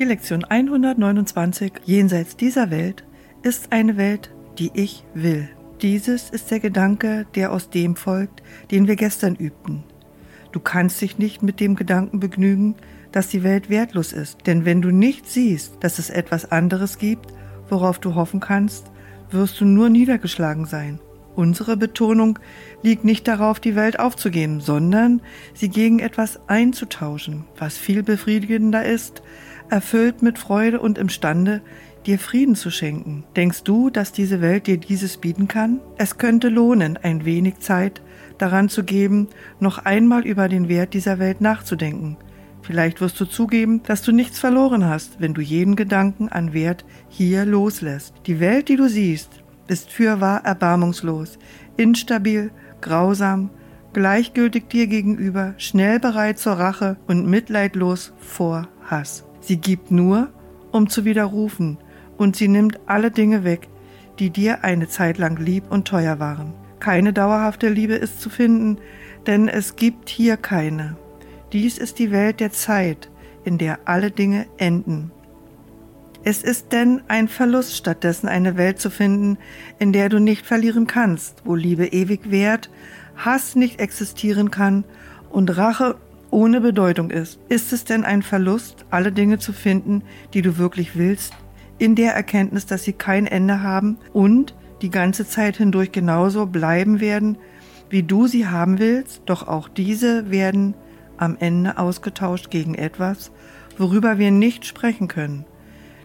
Die Lektion 129 Jenseits dieser Welt ist eine Welt, die ich will. Dieses ist der Gedanke, der aus dem folgt, den wir gestern übten. Du kannst dich nicht mit dem Gedanken begnügen, dass die Welt wertlos ist, denn wenn du nicht siehst, dass es etwas anderes gibt, worauf du hoffen kannst, wirst du nur niedergeschlagen sein. Unsere Betonung liegt nicht darauf, die Welt aufzugeben, sondern sie gegen etwas einzutauschen, was viel befriedigender ist, erfüllt mit Freude und imstande, dir Frieden zu schenken. Denkst du, dass diese Welt dir dieses bieten kann? Es könnte lohnen, ein wenig Zeit daran zu geben, noch einmal über den Wert dieser Welt nachzudenken. Vielleicht wirst du zugeben, dass du nichts verloren hast, wenn du jeden Gedanken an Wert hier loslässt. Die Welt, die du siehst, ist fürwahr erbarmungslos, instabil, grausam, gleichgültig dir gegenüber, schnell bereit zur Rache und mitleidlos vor Hass. Sie gibt nur, um zu widerrufen, und sie nimmt alle Dinge weg, die dir eine Zeit lang lieb und teuer waren. Keine dauerhafte Liebe ist zu finden, denn es gibt hier keine. Dies ist die Welt der Zeit, in der alle Dinge enden. Es ist denn ein Verlust, stattdessen eine Welt zu finden, in der du nicht verlieren kannst, wo Liebe ewig währt, Hass nicht existieren kann und Rache ohne Bedeutung ist. Ist es denn ein Verlust, alle Dinge zu finden, die du wirklich willst, in der Erkenntnis, dass sie kein Ende haben und die ganze Zeit hindurch genauso bleiben werden, wie du sie haben willst, doch auch diese werden am Ende ausgetauscht gegen etwas, worüber wir nicht sprechen können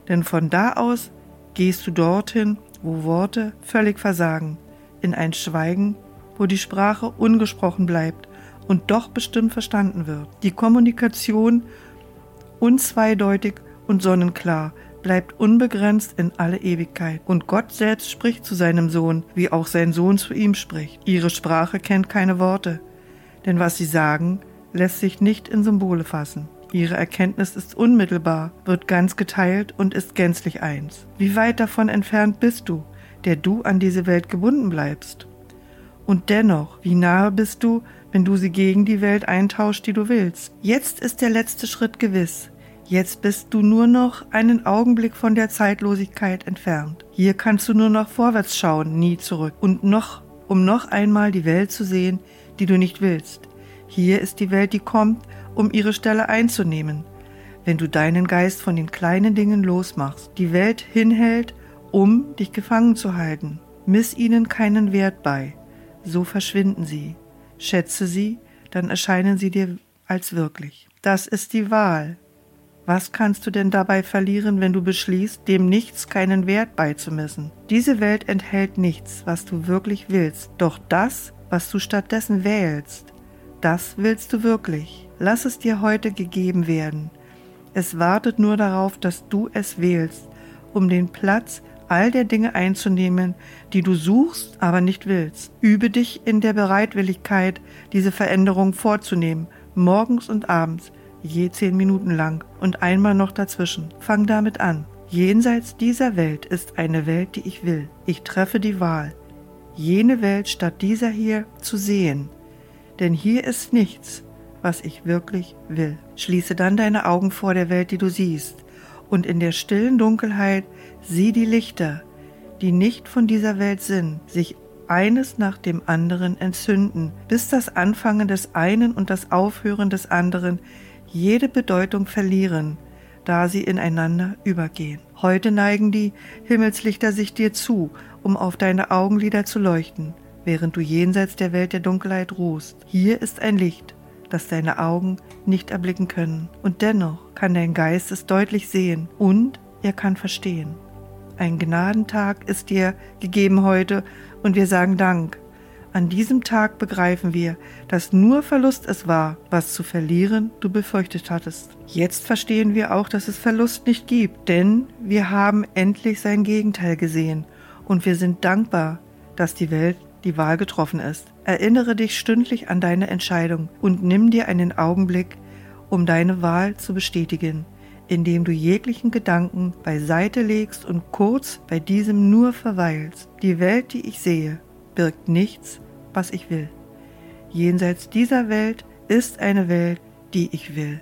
denn von da aus gehst du dorthin, wo Worte völlig versagen, in ein Schweigen, wo die Sprache ungesprochen bleibt und doch bestimmt verstanden wird. Die Kommunikation unzweideutig und sonnenklar bleibt unbegrenzt in alle Ewigkeit. Und Gott selbst spricht zu seinem Sohn, wie auch sein Sohn zu ihm spricht. Ihre Sprache kennt keine Worte, denn was sie sagen, lässt sich nicht in Symbole fassen. Ihre Erkenntnis ist unmittelbar, wird ganz geteilt und ist gänzlich eins. Wie weit davon entfernt bist du, der du an diese Welt gebunden bleibst? Und dennoch, wie nahe bist du, wenn du sie gegen die Welt eintauscht, die du willst? Jetzt ist der letzte Schritt gewiss. Jetzt bist du nur noch einen Augenblick von der Zeitlosigkeit entfernt. Hier kannst du nur noch vorwärts schauen, nie zurück. Und noch, um noch einmal die Welt zu sehen, die du nicht willst. Hier ist die Welt, die kommt, um ihre Stelle einzunehmen, wenn du deinen Geist von den kleinen Dingen losmachst, die Welt hinhält, um dich gefangen zu halten. Miss ihnen keinen Wert bei, so verschwinden sie. Schätze sie, dann erscheinen sie dir als wirklich. Das ist die Wahl. Was kannst du denn dabei verlieren, wenn du beschließt, dem Nichts keinen Wert beizumessen? Diese Welt enthält nichts, was du wirklich willst, doch das, was du stattdessen wählst, das willst du wirklich. Lass es dir heute gegeben werden. Es wartet nur darauf, dass du es wählst, um den Platz all der Dinge einzunehmen, die du suchst, aber nicht willst. Übe dich in der Bereitwilligkeit, diese Veränderung vorzunehmen, morgens und abends, je zehn Minuten lang und einmal noch dazwischen. Fang damit an. Jenseits dieser Welt ist eine Welt, die ich will. Ich treffe die Wahl, jene Welt statt dieser hier zu sehen. Denn hier ist nichts, was ich wirklich will. Schließe dann deine Augen vor der Welt, die du siehst, und in der stillen Dunkelheit sieh die Lichter, die nicht von dieser Welt sind, sich eines nach dem anderen entzünden, bis das Anfangen des einen und das Aufhören des anderen jede Bedeutung verlieren, da sie ineinander übergehen. Heute neigen die Himmelslichter sich dir zu, um auf deine Augenlider zu leuchten, während du jenseits der Welt der Dunkelheit ruhst. Hier ist ein Licht, das deine Augen nicht erblicken können. Und dennoch kann dein Geist es deutlich sehen und er kann verstehen. Ein Gnadentag ist dir gegeben heute und wir sagen Dank. An diesem Tag begreifen wir, dass nur Verlust es war, was zu verlieren du befürchtet hattest. Jetzt verstehen wir auch, dass es Verlust nicht gibt, denn wir haben endlich sein Gegenteil gesehen und wir sind dankbar, dass die Welt die Wahl getroffen ist. Erinnere dich stündlich an deine Entscheidung und nimm dir einen Augenblick, um deine Wahl zu bestätigen, indem du jeglichen Gedanken beiseite legst und kurz bei diesem nur verweilst. Die Welt, die ich sehe, birgt nichts, was ich will. Jenseits dieser Welt ist eine Welt, die ich will.